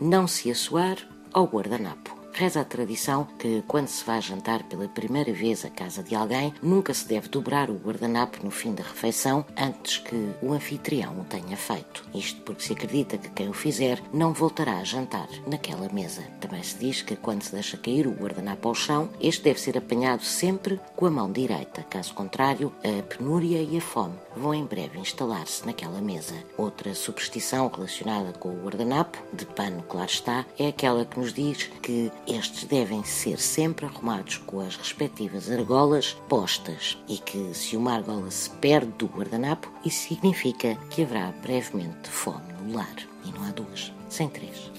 não se assoar ao guardanapo. Reza a tradição que, quando se vai jantar pela primeira vez à casa de alguém, nunca se deve dobrar o guardanapo no fim da refeição antes que o anfitrião o tenha feito. Isto porque se acredita que quem o fizer não voltará a jantar naquela mesa. Também se diz que, quando se deixa cair o guardanapo ao chão, este deve ser apanhado sempre com a mão direita. Caso contrário, a penúria e a fome vão em breve instalar-se naquela mesa. Outra superstição relacionada com o guardanapo, de pano claro está, é aquela que nos diz que estes devem ser sempre arrumados com as respectivas argolas postas e que se uma argola se perde do guardanapo, isso significa que haverá brevemente fome no lar. E não há duas, sem três.